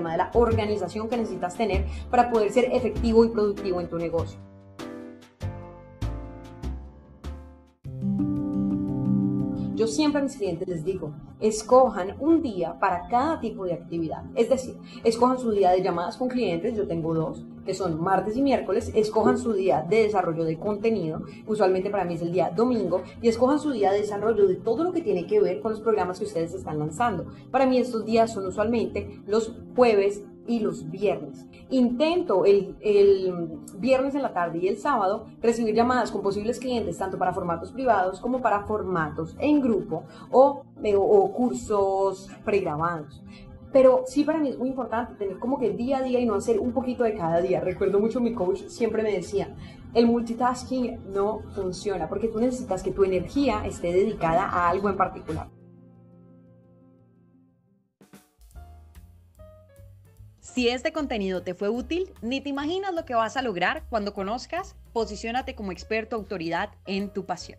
de la organización que necesitas tener para poder ser efectivo y productivo en tu negocio. Yo siempre a mis clientes les digo, escojan un día para cada tipo de actividad. Es decir, escojan su día de llamadas con clientes, yo tengo dos, que son martes y miércoles, escojan su día de desarrollo de contenido, usualmente para mí es el día domingo, y escojan su día de desarrollo de todo lo que tiene que ver con los programas que ustedes están lanzando. Para mí estos días son usualmente los jueves y los viernes. Intento el, viernes en la tarde y el sábado recibir llamadas con posibles clientes tanto para formatos privados como para formatos en grupo o, o cursos pregrabados. Pero sí para mí es muy importante tener como que día a día y no hacer un poquito de cada día. Recuerdo mucho mi coach siempre me decía, el multitasking no funciona porque tú necesitas que tu energía esté dedicada a algo en particular. Si este contenido te fue útil, ni te imaginas lo que vas a lograr cuando conozcas Posiciónate como experto autoridad en tu pasión